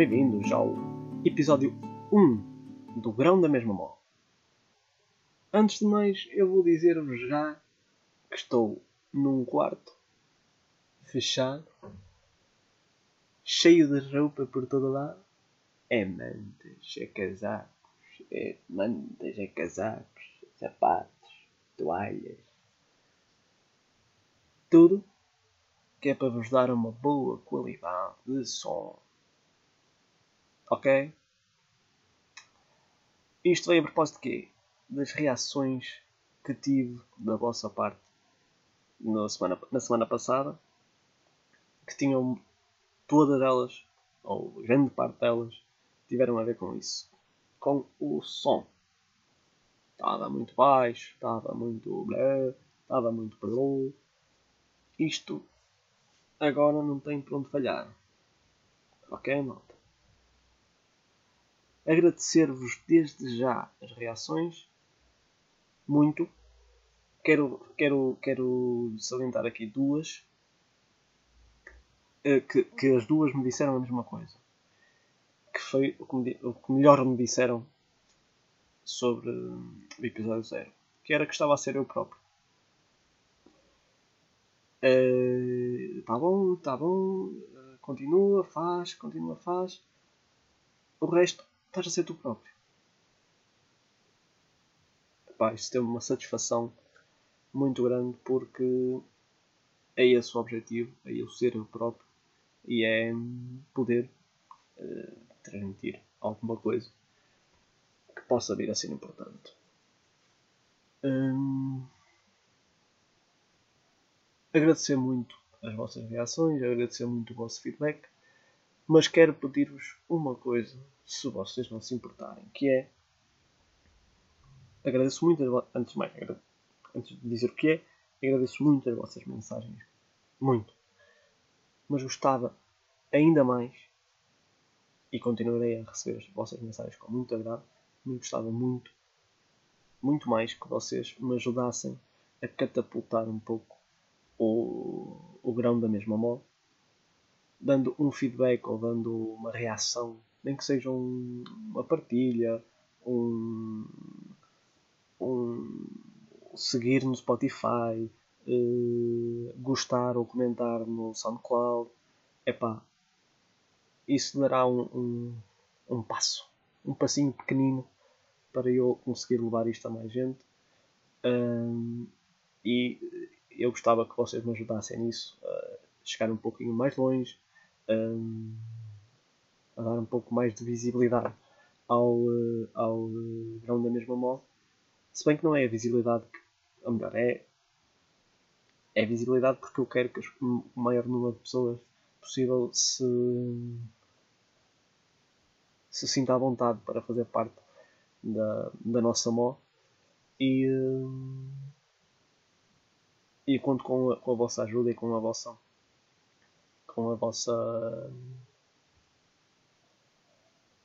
Bem-vindos ao episódio 1 do Grão da Mesma Mó. Antes de mais, eu vou dizer-vos já que estou num quarto fechado, cheio de roupa por todo lado. É mantas, é casacos, é mantas, é casacos, sapatos, toalhas. Tudo que é para vos dar uma boa qualidade de som. Ok? Isto veio a propósito de quê? Das reações que tive da vossa parte na semana, na semana passada, que tinham todas elas, ou grande parte delas, tiveram a ver com isso. Com o som. Estava muito baixo, estava muito blé, estava muito blá. Isto agora não tem por onde falhar. Ok, malta? Agradecer-vos desde já as reações. Muito. Quero, quero, quero salientar aqui duas. eh, Que, que as duas me disseram a mesma coisa. Que foi o que, me, o que melhor me disseram sobre hum, o episódio zero. Que era que estava a ser eu próprio. Uh, tá bom, tá bom, continua, faz, continua, faz. O resto estás a ser tu próprio. Epá, isto tem uma satisfação muito grande porque é esse o objetivo, é eu ser eu próprio e é poder uh, transmitir alguma coisa que possa vir a ser importante. Hum, agradecer muito as vossas reações, agradecer muito o vosso feedback, mas quero pedir-vos uma coisa, se vocês não se importarem, que é agradeço muito antes de mais, antes de dizer o que é, agradeço muito as vossas mensagens, muito, mas gostava ainda mais e continuarei a receber as vossas mensagens com muito agrado, me gostava muito, muito mais que vocês me ajudassem a catapultar um pouco o, o grão da mesma mó, dando um feedback ou dando uma reação, nem que seja um, uma partilha, um, um seguir no Spotify, uh, gostar ou comentar no SoundCloud, epá, isso dará um, um, um passo, um passinho pequenino para eu conseguir levar isto a mais gente. Um, e eu gostava que vocês me ajudassem nisso, a chegar um pouquinho mais longe, um, a dar um pouco mais de visibilidade ao, ao grão da mesma moda. Se bem que não é a visibilidade que, ou melhor, é, é visibilidade porque eu quero que o maior número de pessoas possível se, se sinta à vontade para fazer parte da, da nossa mó e, e conto com a, com a vossa ajuda e com a vossa com a vossa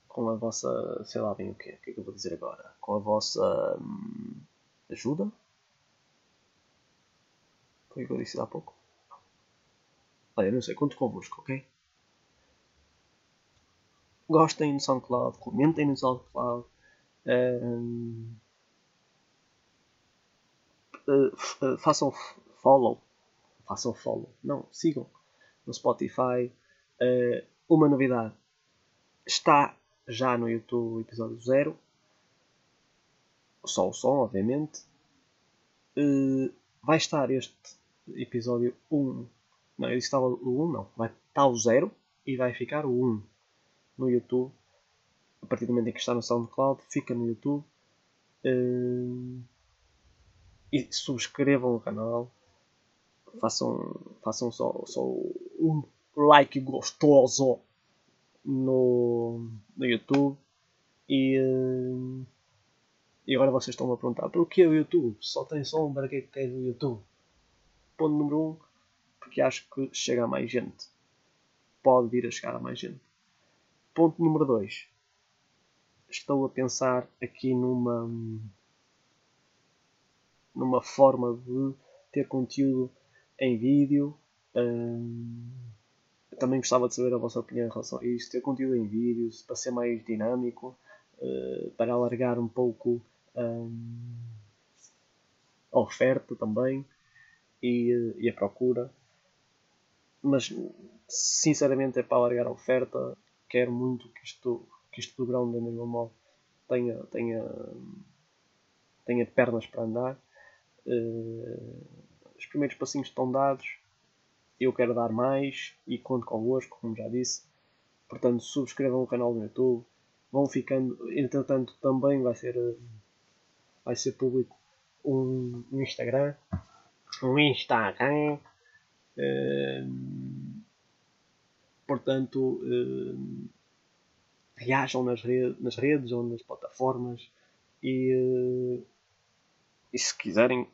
com a vossa sei lá bem o que, o que é que eu vou dizer agora? Com a vossa hum, ajuda? Foi o que eu disse há pouco. Olha não sei conto convosco ok? Gostem no SoundCloud comentem no SoundCloud um, uh, uh, façam follow. Façam follow. Não sigam no Spotify. Uh, uma novidade. Está já no YouTube o episódio 0 só o som obviamente. Vai estar este episódio 1 não, eu disse estava o 1 não. Vai estar o 0 e vai ficar o 1 no YouTube. A partir do momento em que está no SoundCloud fica no YouTube. E subscrevam o canal. Façam, façam só, só um like gostoso no, no YouTube e, e agora vocês estão a perguntar que é o YouTube? Só tem som para que é que queres o YouTube? Ponto número 1 um, porque acho que chega a mais gente pode vir a chegar a mais gente ponto número 2 estou a pensar aqui numa numa forma de ter conteúdo em vídeo um, também gostava de saber a vossa opinião em relação a isto, ter conteúdo em vídeos, para ser mais dinâmico, uh, para alargar um pouco a oferta também e, e, a procura. Mas sinceramente é para alargar a oferta. Quero muito que isto, que isto do grão da mesma modo tenha, tenha, tenha pernas para andar. Uh, os primeiros passinhos estão dados. Eu quero dar mais e conto convosco, como já disse. Portanto, subscrevam o canal do YouTube. Vão ficando. Entretanto, também vai ser, vai ser público um, Instagram. Um Instagram. Uh, portanto, uh, reajam nas, redes, nas redes ou nas plataformas e, uh, e se quiserem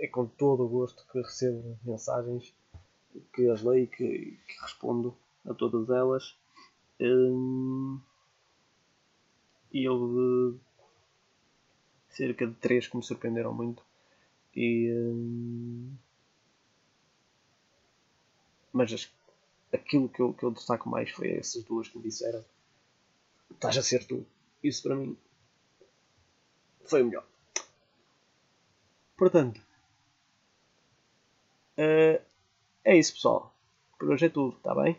é com todo o gosto que recebo mensagens, que as leio e que, que, respondo a todas elas. Um, e houve cerca de três que me surpreenderam muito. E, um, mas as, aquilo que eu, que eu destaco mais foi essas duas que me disseram: estás a ser tu. Isso para mim foi o melhor. Portanto, Uh, é isso, pessoal. Por hoje é tudo, está bem?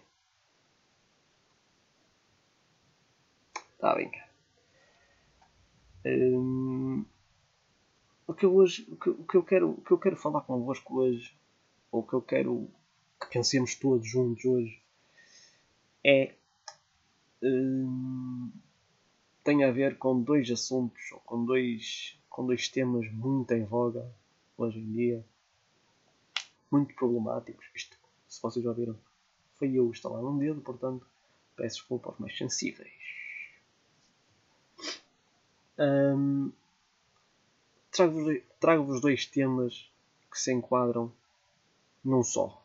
Está bem, cara. Um, o que eu hoje, o que, o que, eu quero, o que eu quero falar convosco hoje, ou o que eu quero que pensemos todos juntos hoje, é um, tem a ver com dois assuntos, ou com dois, com dois temas muito em voga hoje em dia muito problemáticos. Isto, se vocês já viram, foi eu instalar um dedo, portanto, peço desculpa aos mais sensíveis. Um, Trago-vos trago dois temas que se enquadram num só.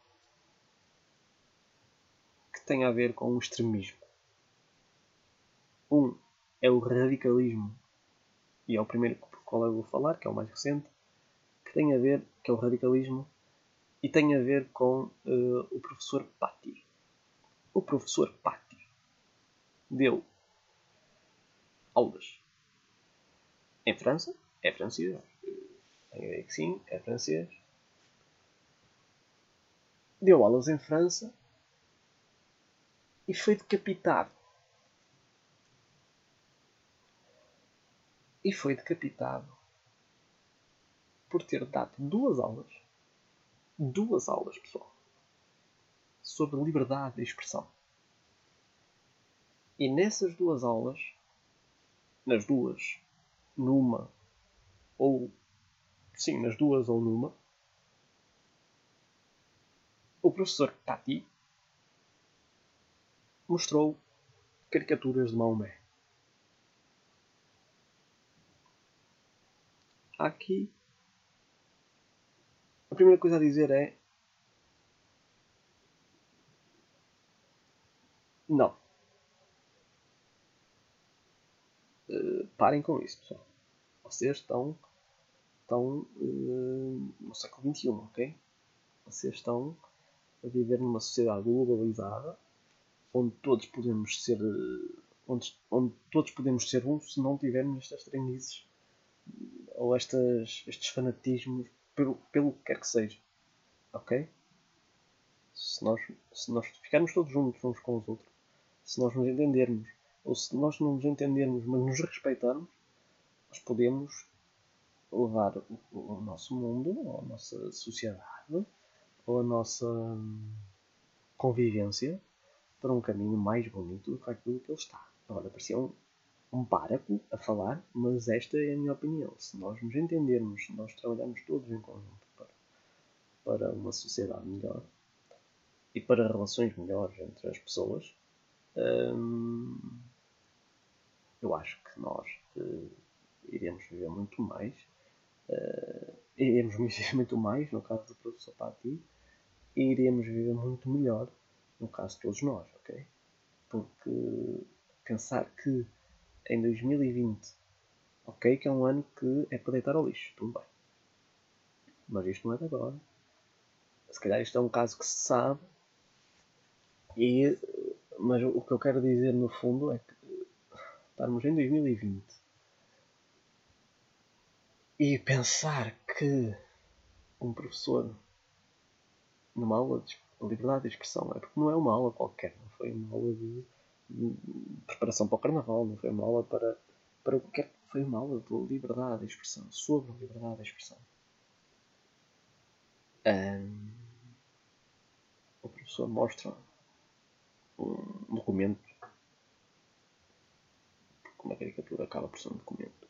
Que tem a ver com o extremismo. Um é o radicalismo. E é o primeiro qual eu vou falar, que é o mais recente. Que tem a ver, que é o radicalismo e tem a ver com uh, o professor Patti. O professor Patti deu aulas em França, é francês, tenho a ideia que sim, é francês. Deu aulas em França e foi decapitado. E foi decapitado por ter dado duas aulas duas aulas, pessoal, sobre liberdade de expressão. E nessas duas aulas, nas duas, numa ou sim, nas duas ou numa, o professor Tati mostrou caricaturas de Maomé. Aqui a primeira coisa a dizer é. Não. Uh, parem com isso, pessoal. Vocês estão, estão uh, no século XXI, ok? Vocês estão a viver numa sociedade globalizada onde todos podemos ser onde, onde todos podemos ser um se não tivermos estas treinizes ou estas, estes fanatismos pelo, pelo que quer que seja. Ok? Se nós, se nós ficarmos todos juntos uns com os outros, se nós nos entendermos, ou se nós não nos entendermos, mas nos respeitarmos, nós podemos levar o, o nosso mundo, ou a nossa sociedade, ou a nossa hum, convivência para um caminho mais bonito do que aquilo que ele está. Agora, parecia um, um páraco a falar, mas esta é a minha opinião. Se nós nos entendermos, se nós trabalharmos todos em conjunto para, para uma sociedade melhor e para relações melhores entre as pessoas, hum, eu acho que nós uh, iremos viver muito mais. Uh, iremos viver muito mais, no caso do professor Pati, e iremos viver muito melhor, no caso de todos nós, ok? Porque pensar que em 2020. Ok, que é um ano que é para deitar ao lixo, tudo bem. Mas isto não é de agora. Se calhar isto é um caso que se sabe E, mas o que eu quero dizer no fundo é que estarmos em 2020 e pensar que um professor numa aula de liberdade de expressão é porque não é uma aula qualquer, não foi uma aula de, de preparação para o carnaval, não foi uma aula para, para o que quer foi uma aula de liberdade de expressão, sobre liberdade de expressão. Um, o professor mostra um documento. Como a caricatura acaba por ser um documento.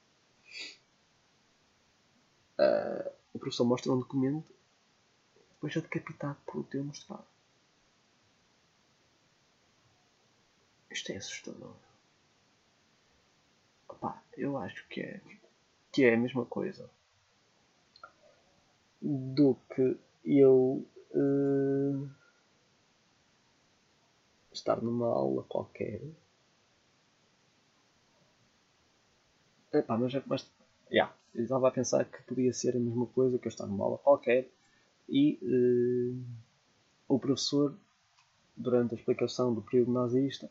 Uh, o professor mostra um documento depois é decapitado por teu mostrado. Isto é assustador. Opa, eu acho que é, que é a mesma coisa do que eu uh, estar numa aula qualquer. Epá, mas, mas yeah, eu estava a pensar que podia ser a mesma coisa que eu estar numa aula qualquer e uh, o professor, durante a explicação do período nazista,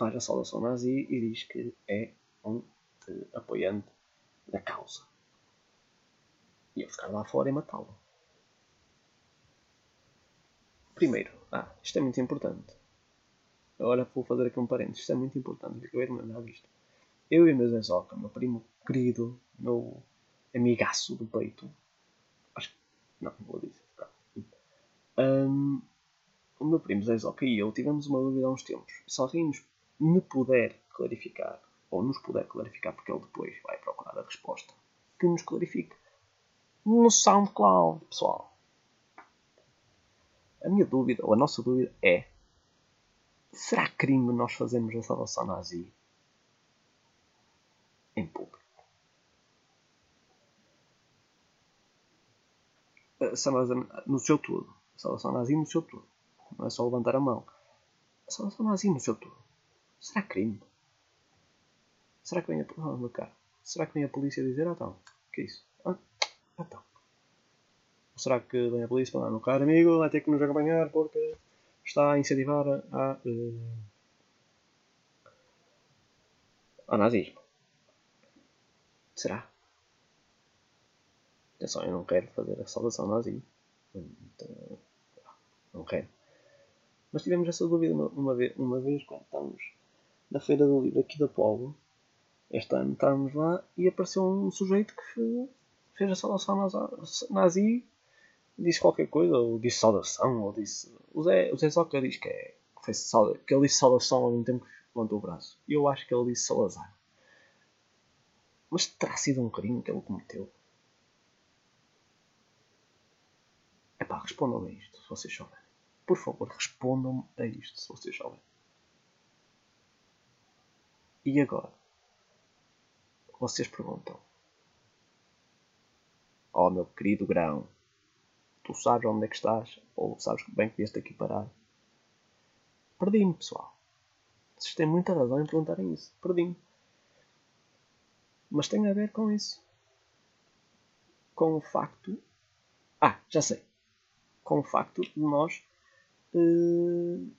faz a saudação nazi e diz que é um uh, apoiante da causa. E eu ficar lá fora e matá-lo. Primeiro, ah, isto é muito importante. Agora vou fazer aqui um parênteses. Isto é muito importante. Acabei de lembrar disto. Eu e o meu Zé Zoca, meu primo querido, meu amigaço do peito. Acho que. Não, vou dizer. Um, o meu primo Zé Zoca e eu tivemos uma dúvida há uns tempos. Nos, me puder clarificar, ou nos puder clarificar, porque ele depois vai procurar a resposta, que nos clarifique. No SoundCloud, pessoal. A minha dúvida, ou a nossa dúvida é Será crime nós fazermos a salvação nazi em público? No seu todo. A salvação nazi no seu todo. Não é só levantar a mão. A salvação nazi no seu todo. Será crime? Será que vem a, oh, meu caro, Será que vem a polícia dizer, ah, então, o que é isso? Ah, então. Ou será que vem a polícia falar, meu caro amigo, vai ter que nos acompanhar porque está a incentivar a, uh, ao nazismo. Será? Atenção, eu não quero fazer a saudação nazi. Então, não quero. Mas tivemos essa dúvida uma, uma, vez, uma vez quando estávamos na Feira do Livro aqui da Polo. Este ano estávamos lá e apareceu um sujeito que fez a saudação nazi disse qualquer coisa, ou disse saudação, ou disse. O Zé, o Zé Zoca diz que, é, que, foi sauda, que ele disse saudação ao mesmo tempo que levantou o braço. Eu acho que ele disse Salazar. Mas terá sido um crime que ele cometeu? É pá, respondam a isto se vocês souberem. Por favor, respondam a isto se vocês souberem. E agora? Vocês perguntam. Oh meu querido grão, tu sabes onde é que estás, ou sabes bem que vieste aqui parar. Perdi-me, pessoal. Vocês têm muita razão em perguntarem isso. Perdi-me. Mas tem a ver com isso. Com o facto. Ah, já sei. Com o facto de nós uh,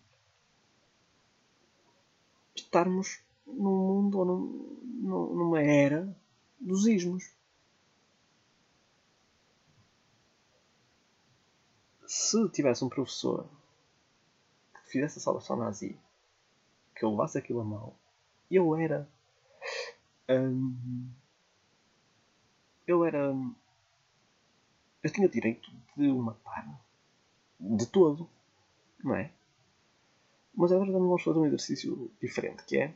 estarmos num mundo ou num, numa era dos ismos. se tivesse um professor que fizesse a salvação nazi, que eu levasse aquilo a mal, eu era. Hum, eu era. Eu tinha direito de o matar. De todo. Não é? Mas agora vamos fazer um exercício diferente, que é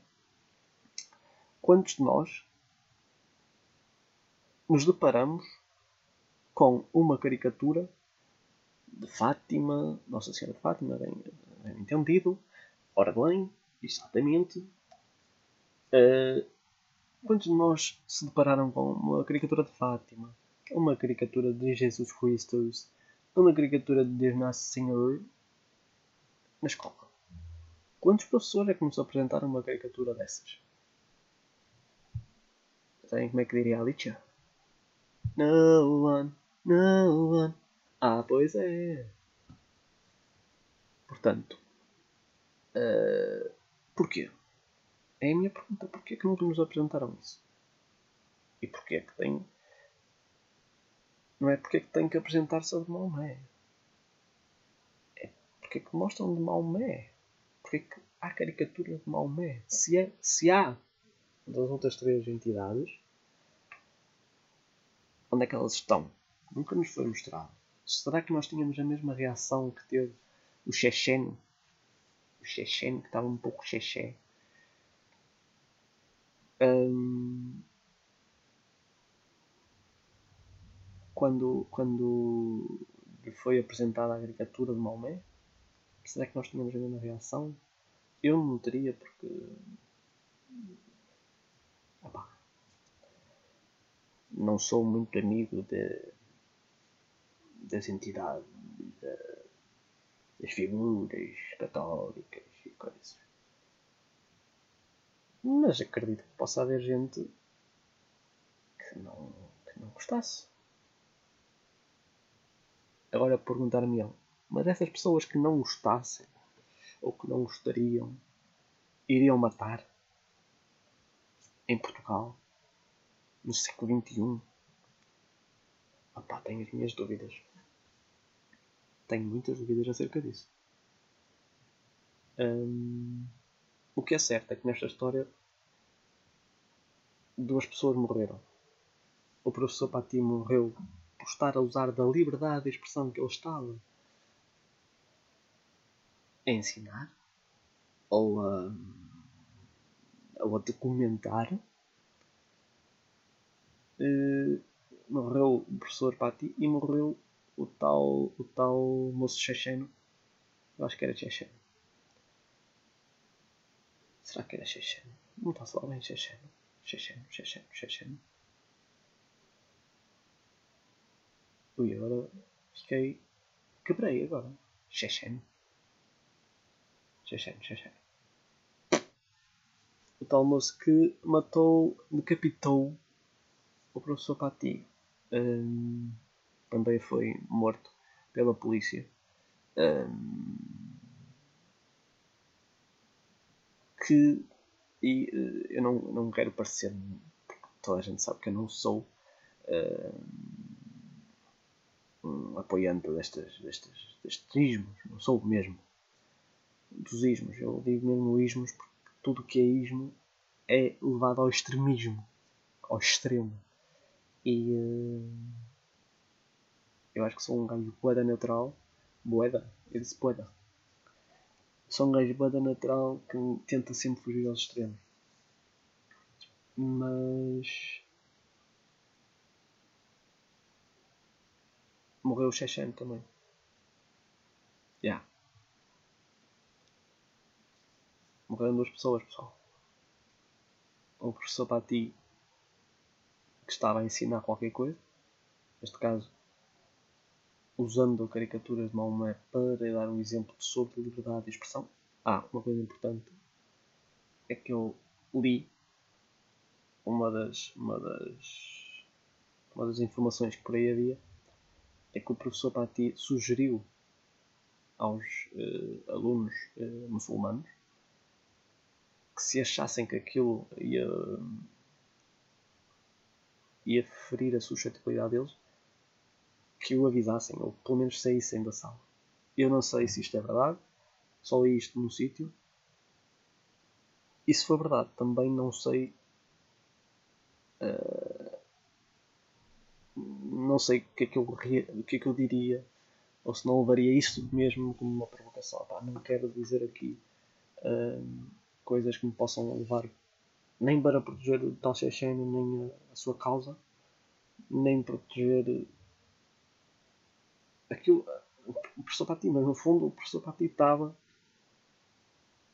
quantos de nós nos deparamos com uma caricatura de Fátima, Nossa Senhora de Fátima, bem, bem entendido. Ora bem, exatamente. Uh, quantos de nós se depararam com uma caricatura de Fátima, uma caricatura de Jesus Cristo, uma caricatura de Nosso Senhor na escola? Quantos professores é que nos apresentaram uma caricatura dessas? Sabem como é que diria a Alicia? No one, no one. Ah, pois é. Portanto, Uh, porquê? É a minha pergunta. Porquê que nunca nos apresentaram isso? E porquê que tem. Não é porque é que tem que apresentar-se a de Maomé. É porque é que mostram de Maomé. Porque é que há caricatura de Maomé. Se, é, se há das outras três entidades, onde é que elas estão? Nunca nos foi mostrado. Será que nós tínhamos a mesma reação que teve o Chechen? O Chechen, que estava um pouco Cheché. Um, quando, quando foi apresentada a caricatura de Maomé? Será que nós tínhamos a mesma reação? Eu não teria, porque não sou muito amigo de, das entidades, de, das figuras católicas e coisas. Mas acredito que possa haver gente que não, que não gostasse. Agora perguntar-me mas essas pessoas que não gostassem ou que não gostariam iriam matar em Portugal no século XXI? Opá, tenho as minhas dúvidas. Tenho muitas dúvidas acerca disso. Hum, o que é certo é que nesta história duas pessoas morreram. O professor Pati morreu por estar a usar da liberdade de expressão que ele estava a ensinar ou a, ou a documentar uh, morreu o professor Pati e morreu o tal, o tal moço checheno. Eu acho que era checheno. Será que era checheno? Não está falar bem checheno. Checheno, checheno, checheno. Ui, agora fiquei. Quebrei agora. Checheno. Checheno, checheno. O tal moço que matou, decapitou o professor Pati um, também foi morto pela polícia. Um, que e uh, eu não, não quero parecer toda a gente sabe que eu não sou uh, um apoiante destes, destes ismos, não sou mesmo dos ismos, eu digo mesmo ismos porque tudo o que é ismo é levado ao extremismo, ao extremo. E uh, eu acho que sou um gajo boeda neutral. Boeda? Eu disse boeda. Sou um gajo boeda neutral que tenta sempre fugir aos extremos. Mas. Morreu o Chechen também. Yeah. Morreram duas pessoas, pessoal. O professor Pati que estava a ensinar qualquer coisa, neste caso usando caricaturas de Maomé para dar um exemplo sobre liberdade de expressão. Ah, uma coisa importante é que eu li uma das, uma das, uma das informações que por aí havia é que o professor Pati sugeriu aos uh, alunos uh, muçulmanos que se achassem que aquilo ia ia ferir a suscetibilidade deles, que o avisassem, ou pelo menos saíssem da sala. Eu não sei se isto é verdade, só li isto num sítio. E se for verdade, também não sei. Uh, não sei o que, é que eu, que é que eu diria, ou se não levaria isso mesmo como uma provocação. Pá, não quero dizer aqui uh, coisas que me possam levar nem para proteger o tal Checheno nem a, a, sua causa, nem proteger aquilo. O professor Pati, mas no fundo o professor Pati estava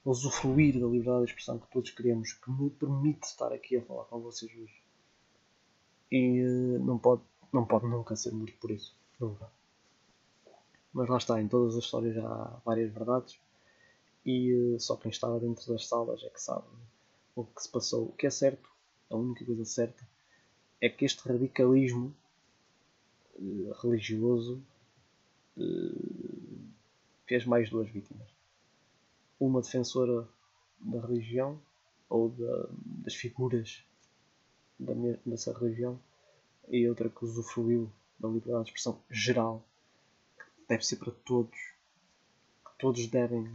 a usufruir da liberdade de expressão que todos queremos, que me permite estar aqui a falar com vocês hoje. E uh, não, pode, não pode nunca ser muito por isso. Nunca. Mas lá está, em todas as histórias há várias verdades e uh, só quem estava dentro das salas é que sabe o que se passou. O que é certo, a única coisa certa, é que este radicalismo uh, religioso uh, fez mais duas vítimas. uma defensora da religião ou da, das figuras da, dessa religião e outra que usufruiu da liberdade de expressão geral, que deve ser para todos, que todos devem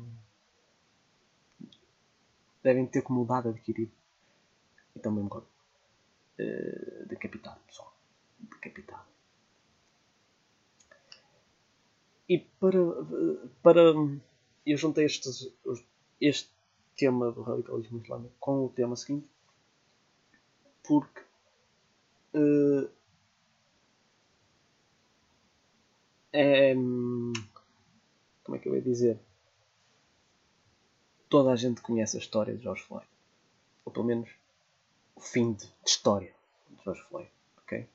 devem ter como dado adquirido. E também me uh, decapitado, pessoal, decapitado. E para, para eu juntei estes, este tema do radicalismo islâmico com o tema seguinte porque uh, é, como é que eu ia dizer toda a gente conhece a história de George Floyd. Ou pelo menos o fim de, de história de George Floyd ok?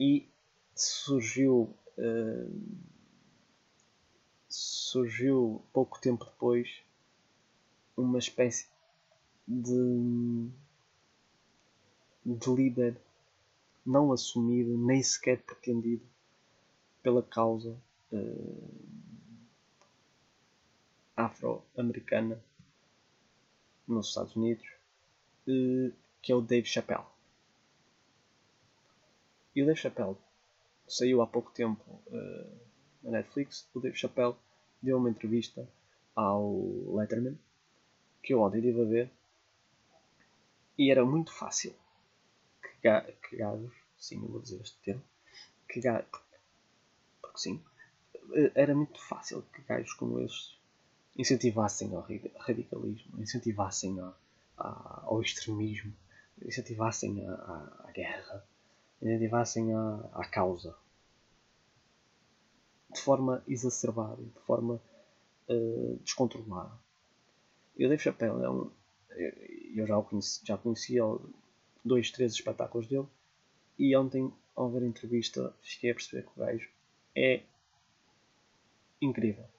E surgiu uh, surgiu pouco tempo depois uma espécie de, de líder não assumido nem sequer pretendido pela causa uh, afro-americana nos Estados Unidos, uh, que é o Dave Chappelle. E o Dave Chappelle saiu há pouco tempo uh, na Netflix, o Dave Chappelle deu uma entrevista ao Letterman, que eu ontem estive a ver, e era muito fácil que, que gajos, sim, eu vou dizer este termo, que gajos, porque sim, era muito fácil que gajos como estes incentivassem ao radicalismo, incentivassem a, a, ao extremismo, incentivassem a guerra, incentivassem a, a causa de forma exacerbada, de forma uh, descontrolada. E o Dave Chappelle é um. Eu já o conheci, já conhecia dois, três espetáculos dele e ontem, ao ver a entrevista, fiquei a perceber que o gajo é incrível.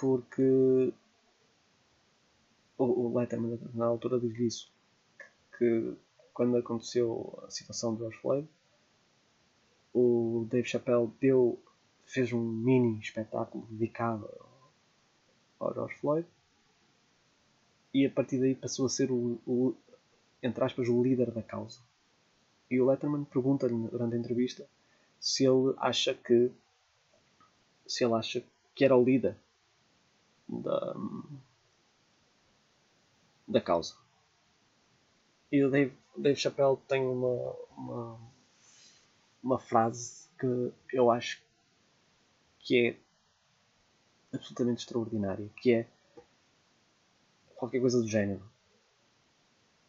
Porque o, Letterman na altura diz isso que quando aconteceu a situação do George Floyd o Dave Chappelle deu, fez um mini espetáculo dedicado ao George Floyd e a partir daí passou a ser o, o entre aspas, o líder da causa. E o Letterman pergunta-lhe durante a entrevista se ele acha que se ele acha que era o líder da, da causa. E o Dave, Dave Chappelle tem uma, uma uma frase que eu acho que é absolutamente extraordinária, que é qualquer coisa do género.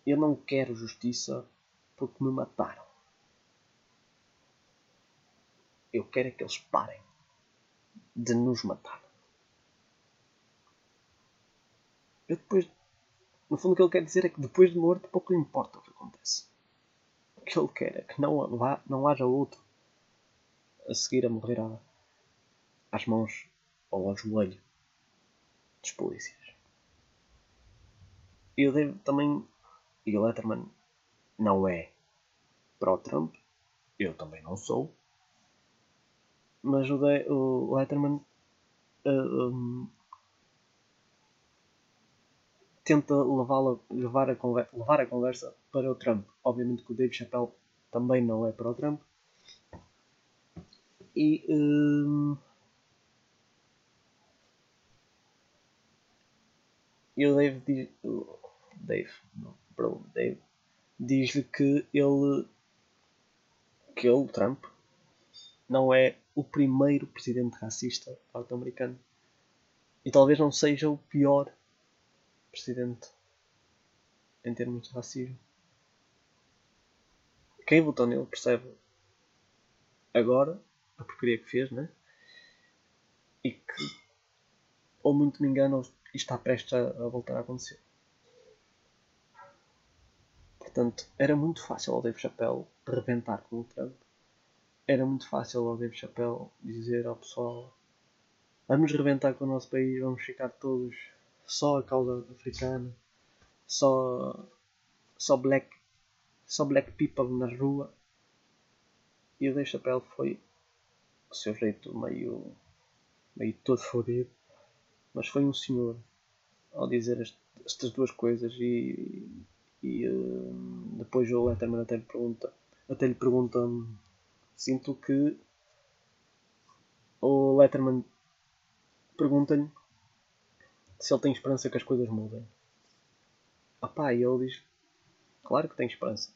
Eu não quero justiça porque me mataram. Eu quero é que eles parem de nos matar. Eu depois, no fundo, o que ele quer dizer é que depois de morto pouco lhe importa o que acontece que ele quer é que não, vá, não haja outro a seguir a morrer à, às mãos ou ao joelho dos polícias. E o Dave também. E o Letterman não é pró-Trump, eu também não sou, mas o, de, o Letterman uh, um, tenta levá-la, levar, a conversa, levar a conversa para o Trump. Obviamente que o Dave Chappelle também não é para o Trump. E. Um, e o Dave diz. Dave, não, perdão, Dave diz-lhe que ele. que ele, Trump, não é o primeiro presidente racista norte-americano. E talvez não seja o pior presidente em termos de racismo. Quem votou nele percebe agora a porcaria que fez, né? E que, ou muito me engano, isto está prestes a, a voltar a acontecer. Portanto, era muito fácil ao Dave Chappelle rebentar com o Trump. Era muito fácil ao Dave Chappelle dizer ao pessoal: Vamos rebentar com o nosso país, vamos ficar todos só a causa africana, só, só black, só black people na rua. E o Dave Chappelle foi o seu jeito meio, meio todo fodido, mas foi um senhor ao dizer este, estas duas coisas e, e uh, depois o Letterman até lhe pergunta, até lhe pergunta, sinto que o Letterman pergunta-lhe se ele tem esperança que as coisas mudem. Ah pá, e ele diz, claro que tem esperança.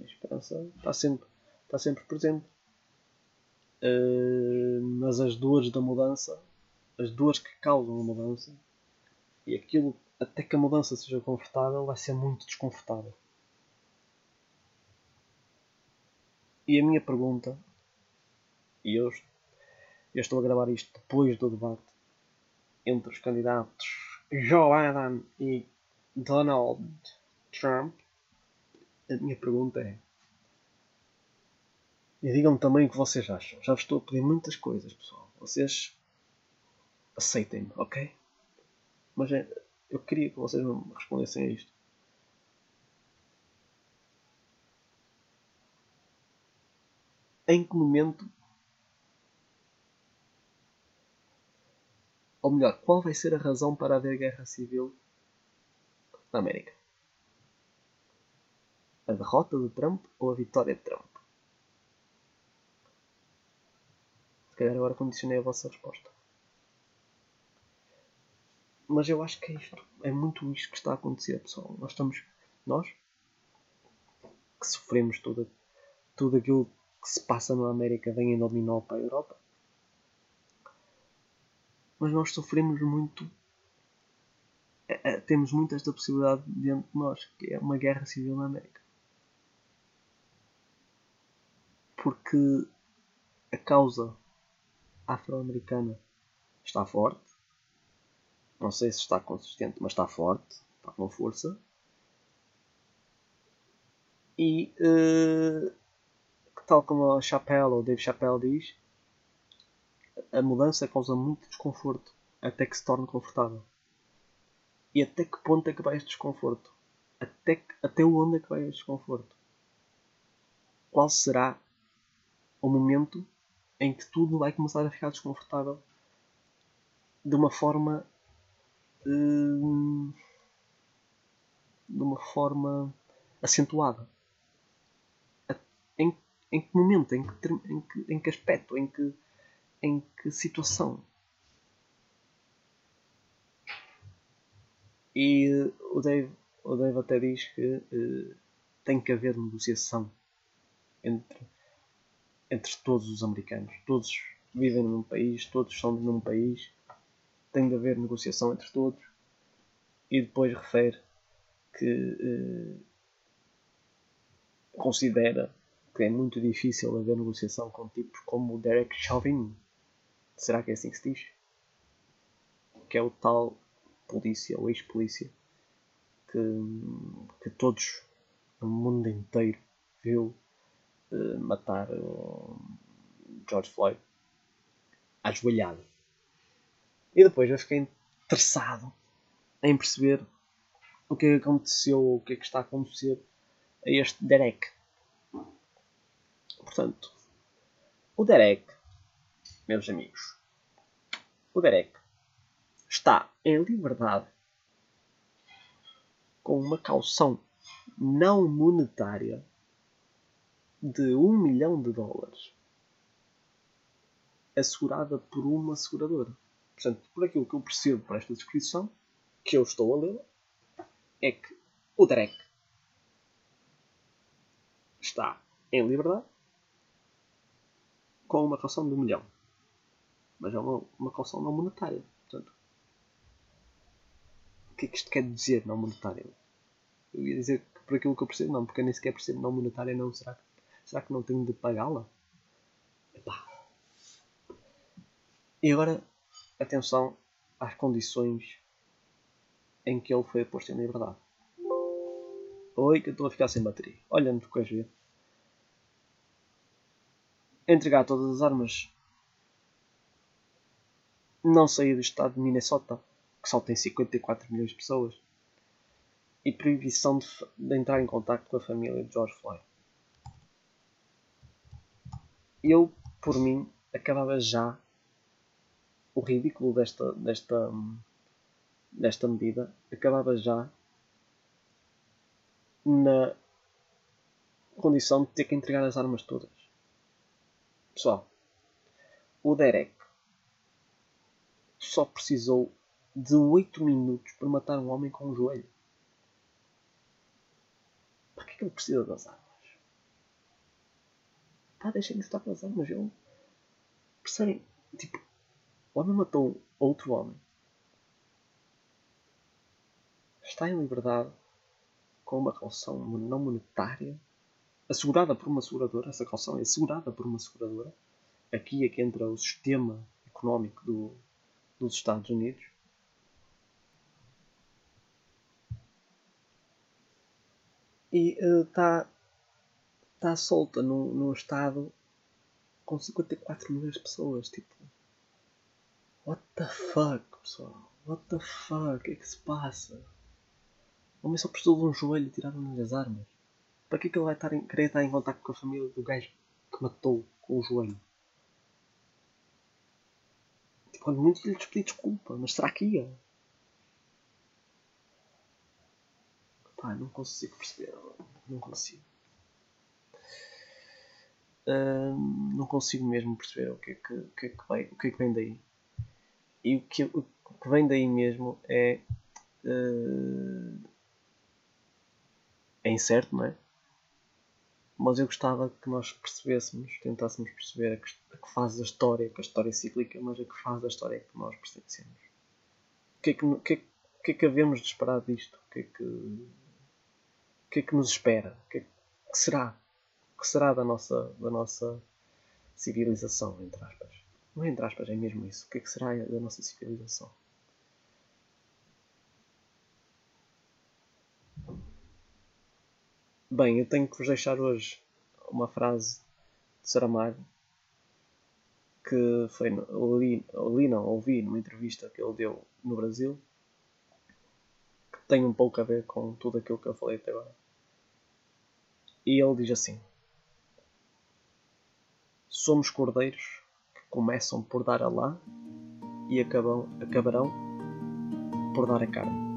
A esperança está sempre, está sempre presente. Uh, mas as dores da mudança, as dores que causam a mudança, e aquilo, até que a mudança seja confortável, vai ser muito desconfortável. E a minha pergunta, e eu, eu estou a gravar isto depois do debate entre os candidatos Joe Biden e Donald Trump, a minha pergunta é e digam-me também o que vocês acham. Já vos estou a pedir muitas coisas, pessoal. Vocês aceitem-me, ok? Mas é, eu queria que vocês me respondessem a isto. Em que momento. Ou melhor, qual vai ser a razão para haver guerra civil na América? A derrota de Trump ou a vitória de Trump? calhar agora condicionei a vossa resposta. Mas eu acho que é isto. É muito isto que está a acontecer, pessoal. Nós estamos. Nós que sofremos tudo, tudo aquilo que se passa na América vem em dominó para a Europa. Mas nós sofremos muito. É, é, temos muito esta possibilidade dentro de nós, que é uma guerra civil na América. Porque a causa afro-americana está forte. Não sei se está consistente, mas está forte, está com força. E uh, tal como a Chappelle ou Dave Chappelle diz, a mudança causa muito desconforto até que se torne confortável. E até que ponto é que vai este desconforto? Até, que, até onde é que vai este desconforto? Qual será o momento em que tudo vai começar a ficar desconfortável de uma forma hum, de uma forma acentuada em, em que momento em que, em que, em que aspecto em que, em que situação e o Dave, o Dave até diz que uh, tem que haver negociação entre entre todos os americanos. Todos vivem mesmo país, todos são do mesmo país, tem de haver negociação entre todos. E depois refere que eh, considera que é muito difícil haver negociação com tipos como o Derek Chauvin. Será que é assim que se diz? Que é o tal polícia, ou ex-polícia, que, que todos no mundo inteiro viu matar o George Floyd ajoelhado. E depois eu fiquei interessado em perceber o que é que aconteceu, o que é que está a acontecer a este Derek. Portanto, o Derek, meus amigos, o Derek está em liberdade com uma caução não monetária de um milhão de dólares assegurada por uma seguradora. Portanto, por aquilo que eu percebo para esta descrição, que eu estou a ler, é que o Drake está em liberdade com uma calção de um milhão. Mas é uma, uma calção não monetária. Portanto, o que é que isto quer dizer não monetária? Eu ia dizer que por aquilo que eu percebo, não, porque eu nem sequer percebo não monetária, não. Será que Será que não tenho de pagá-la? E agora, atenção às condições em que ele foi posto em liberdade. Oi, que eu estou a ficar sem bateria. Olha-me, tu queres ver? Entregar todas as armas. Não sair do estado de Minnesota, que só tem 54 milhões de pessoas. E proibição de, de entrar em contato com a família de George Floyd eu, por mim, acabava já o ridículo desta, desta, desta medida acabava já na condição de ter que entregar as armas todas. Pessoal, o Derek só precisou de 8 minutos para matar um homem com um joelho. Para que é que ele precisa das armas? Pá, deixem-me estar com as armas. Ele... Percebem? Tipo, o homem matou outro homem. Está em liberdade com uma calção não monetária assegurada por uma seguradora. Essa calção é assegurada por uma seguradora. Aqui é que entra o sistema económico do, dos Estados Unidos. E está uh, tá solta num, num estado com 54 milhões de pessoas. Tipo, what the fuck, pessoal? What the fuck? O que é que se passa? O homem só precisou de um joelho e tiraram-lhe as armas. Para que é que ele vai estar em, querer estar em contato com a família do gajo que matou com o joelho? Tipo, quando muito lhe pedir desculpa, mas será que ia? Pá, não consigo perceber. Não consigo. Não consigo mesmo perceber o que é que, o que, é que, vem, o que, é que vem daí. E o que, o que vem daí mesmo é. Uh, é incerto, não é? Mas eu gostava que nós percebêssemos, tentássemos perceber a que, a que faz a história, que a história é cíclica, mas a que faz a história que nós pertencemos. O que é que, o que, é, o que, é que havemos de esperar disto? O que é que, o que, é que nos espera? O que, é, que será? O que será da nossa, da nossa civilização, entre aspas? Não é entre aspas, é mesmo isso. O que é que será da nossa civilização? Bem, eu tenho que vos deixar hoje uma frase de Saramago que foi li, li não, ouvi numa entrevista que ele deu no Brasil que tem um pouco a ver com tudo aquilo que eu falei até agora. E ele diz assim: Somos cordeiros que começam por dar a lã e acabam, acabarão por dar a carne.